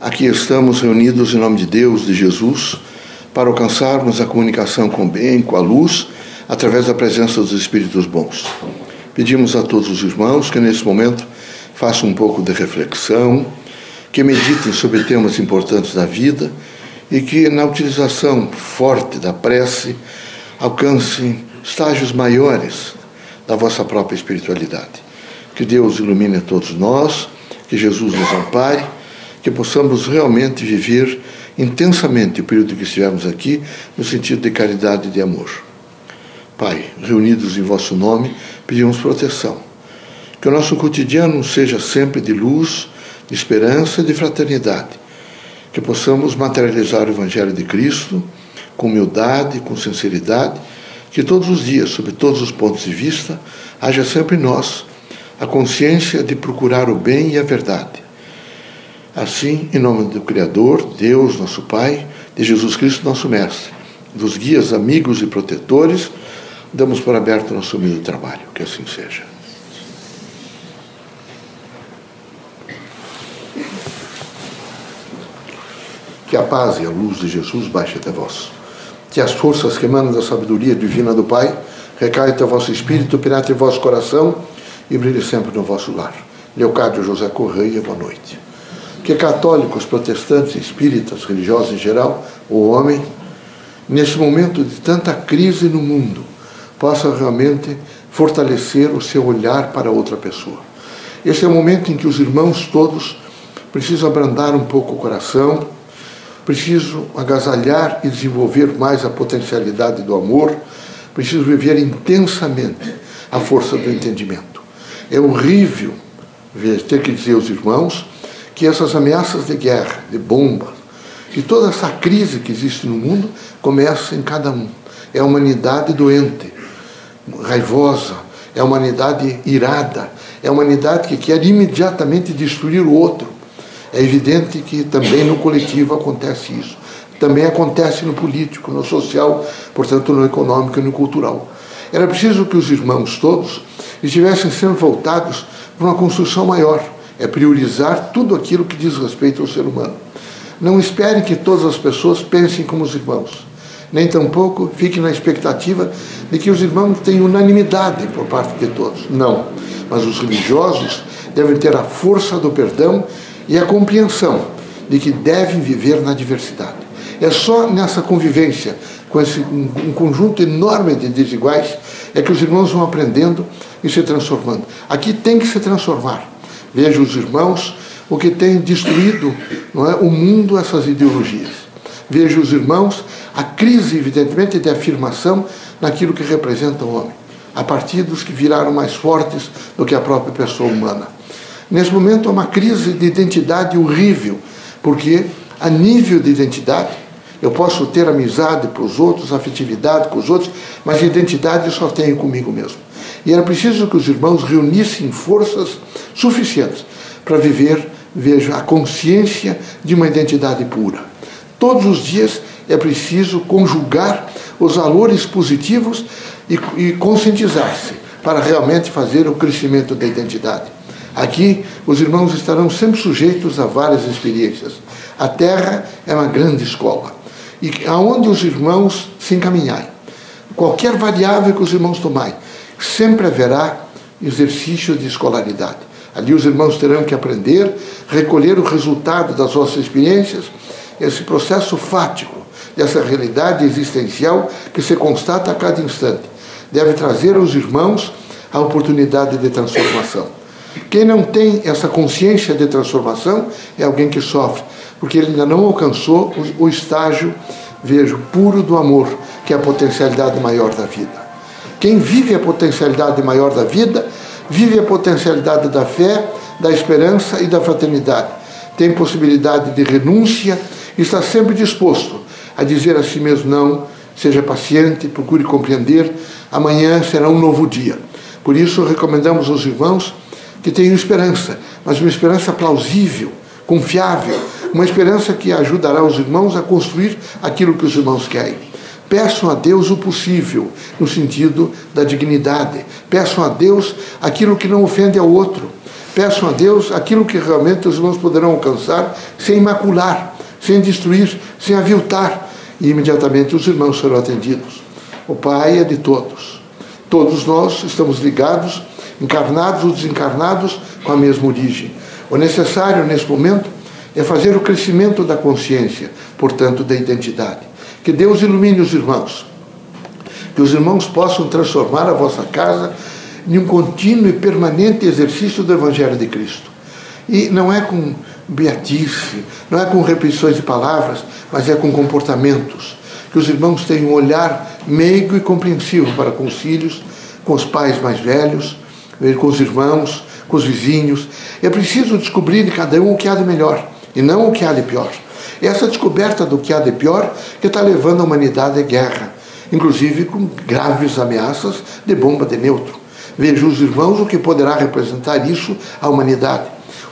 Aqui estamos reunidos em nome de Deus, de Jesus, para alcançarmos a comunicação com o bem, com a luz, através da presença dos Espíritos bons. Pedimos a todos os irmãos que nesse momento façam um pouco de reflexão, que meditem sobre temas importantes da vida e que, na utilização forte da prece, alcancem estágios maiores da vossa própria espiritualidade. Que Deus ilumine a todos nós, que Jesus nos ampare, que possamos realmente viver intensamente o período que estivermos aqui, no sentido de caridade e de amor. Pai, reunidos em vosso nome, pedimos proteção. Que o nosso cotidiano seja sempre de luz, de esperança e de fraternidade. Que possamos materializar o Evangelho de Cristo com humildade, com sinceridade, que todos os dias, sob todos os pontos de vista, haja sempre em nós a consciência de procurar o bem e a verdade. Assim, em nome do Criador, Deus, nosso Pai, de Jesus Cristo, nosso Mestre, dos guias, amigos e protetores, damos por aberto nosso humilde trabalho. Que assim seja. Que a paz e a luz de Jesus baixe até vós. Que as forças que emanam da sabedoria divina do Pai recaia até vosso espírito, penetre em vosso coração e brilhe sempre no vosso lar. Leocádio José Correia, boa noite. Que católicos, protestantes, espíritas, religiosos em geral, o homem, nesse momento de tanta crise no mundo, possa realmente fortalecer o seu olhar para outra pessoa. Esse é o momento em que os irmãos todos precisam abrandar um pouco o coração, precisam agasalhar e desenvolver mais a potencialidade do amor, precisam viver intensamente a força do entendimento. É horrível ter que dizer aos irmãos que essas ameaças de guerra, de bombas, e toda essa crise que existe no mundo começa em cada um. É a humanidade doente, raivosa, é a humanidade irada, é a humanidade que quer imediatamente destruir o outro. É evidente que também no coletivo acontece isso. Também acontece no político, no social, portanto no econômico e no cultural. Era preciso que os irmãos todos estivessem sendo voltados para uma construção maior. É priorizar tudo aquilo que diz respeito ao ser humano. Não esperem que todas as pessoas pensem como os irmãos. Nem tampouco fiquem na expectativa de que os irmãos tenham unanimidade por parte de todos. Não. Mas os religiosos devem ter a força do perdão e a compreensão de que devem viver na diversidade. É só nessa convivência com esse, um, conjunto enorme de desiguais é que os irmãos vão aprendendo e se transformando. Aqui tem que se transformar. Veja os irmãos o que tem destruído não é, o mundo, essas ideologias. Veja os irmãos a crise, evidentemente, de afirmação naquilo que representa o homem, a partir dos que viraram mais fortes do que a própria pessoa humana. Nesse momento há uma crise de identidade horrível, porque a nível de identidade eu posso ter amizade para os outros, afetividade com os outros, mas identidade eu só tenho comigo mesmo. E era preciso que os irmãos reunissem forças suficientes para viver, veja, a consciência de uma identidade pura. Todos os dias é preciso conjugar os valores positivos e, e conscientizar-se para realmente fazer o crescimento da identidade. Aqui, os irmãos estarão sempre sujeitos a várias experiências. A Terra é uma grande escola. E aonde os irmãos se encaminharem, qualquer variável que os irmãos tomarem, sempre haverá exercício de escolaridade. Ali os irmãos terão que aprender, recolher o resultado das vossas experiências, esse processo fático dessa realidade existencial que se constata a cada instante. Deve trazer aos irmãos a oportunidade de transformação. Quem não tem essa consciência de transformação é alguém que sofre, porque ele ainda não alcançou o estágio, vejo, puro do amor, que é a potencialidade maior da vida. Quem vive a potencialidade maior da vida, vive a potencialidade da fé, da esperança e da fraternidade. Tem possibilidade de renúncia e está sempre disposto a dizer a si mesmo: não, seja paciente, procure compreender, amanhã será um novo dia. Por isso, recomendamos aos irmãos que tenham esperança, mas uma esperança plausível, confiável, uma esperança que ajudará os irmãos a construir aquilo que os irmãos querem. Peçam a Deus o possível, no sentido da dignidade. Peçam a Deus aquilo que não ofende ao outro. Peçam a Deus aquilo que realmente os irmãos poderão alcançar sem macular, sem destruir, sem aviltar. E imediatamente os irmãos serão atendidos. O Pai é de todos. Todos nós estamos ligados, encarnados ou desencarnados, com a mesma origem. O necessário nesse momento é fazer o crescimento da consciência, portanto, da identidade. Que Deus ilumine os irmãos. Que os irmãos possam transformar a vossa casa em um contínuo e permanente exercício do Evangelho de Cristo. E não é com beatice, não é com repetições de palavras, mas é com comportamentos. Que os irmãos tenham um olhar meigo e compreensivo para com os filhos, com os pais mais velhos, com os irmãos, com os vizinhos. É preciso descobrir de cada um o que há de melhor e não o que há de pior. Essa descoberta do que há de pior que está levando a humanidade à guerra, inclusive com graves ameaças de bomba de neutro. Veja os irmãos o que poderá representar isso à humanidade.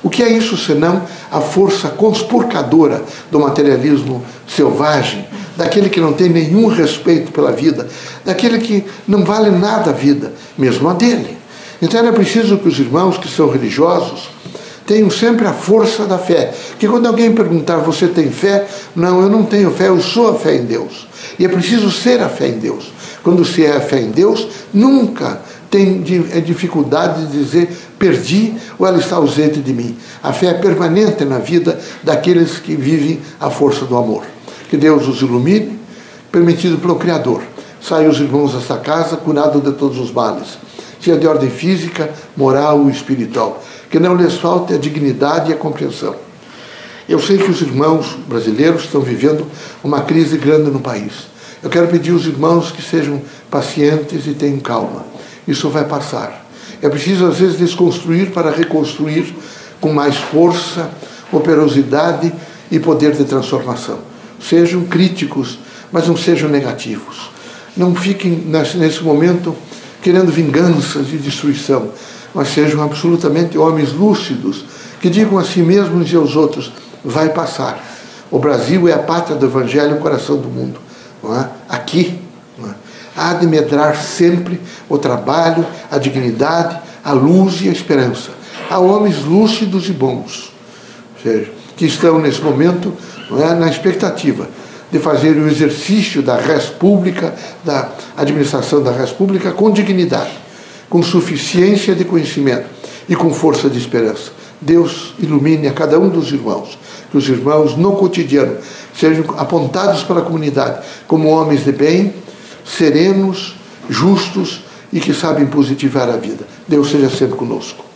O que é isso senão a força conspurcadora do materialismo selvagem, daquele que não tem nenhum respeito pela vida, daquele que não vale nada a vida, mesmo a dele. Então é preciso que os irmãos que são religiosos tenham sempre a força da fé. Que quando alguém perguntar, você tem fé? Não, eu não tenho fé, eu sou a fé em Deus. E é preciso ser a fé em Deus. Quando se é a fé em Deus, nunca tem é dificuldade de dizer perdi ou ela está ausente de mim. A fé é permanente na vida daqueles que vivem a força do amor. Que Deus os ilumine, permitido pelo Criador. Saiam os irmãos desta casa curados de todos os males, seja de ordem física, moral ou espiritual que não lhes falte a dignidade e a compreensão. Eu sei que os irmãos brasileiros estão vivendo uma crise grande no país. Eu quero pedir aos irmãos que sejam pacientes e tenham calma. Isso vai passar. É preciso, às vezes, desconstruir para reconstruir com mais força, operosidade e poder de transformação. Sejam críticos, mas não sejam negativos. Não fiquem, nesse momento, querendo vinganças e destruição mas sejam absolutamente homens lúcidos, que digam a si mesmos e aos outros: vai passar. O Brasil é a pátria do Evangelho, o coração do mundo. É? Aqui é? há de medrar sempre o trabalho, a dignidade, a luz e a esperança. Há homens lúcidos e bons, seja, que estão nesse momento é? na expectativa de fazer o exercício da res pública, da administração da res pública com dignidade com suficiência de conhecimento e com força de esperança. Deus ilumine a cada um dos irmãos, que os irmãos no cotidiano sejam apontados para a comunidade como homens de bem, serenos, justos e que sabem positivar a vida. Deus seja sempre conosco.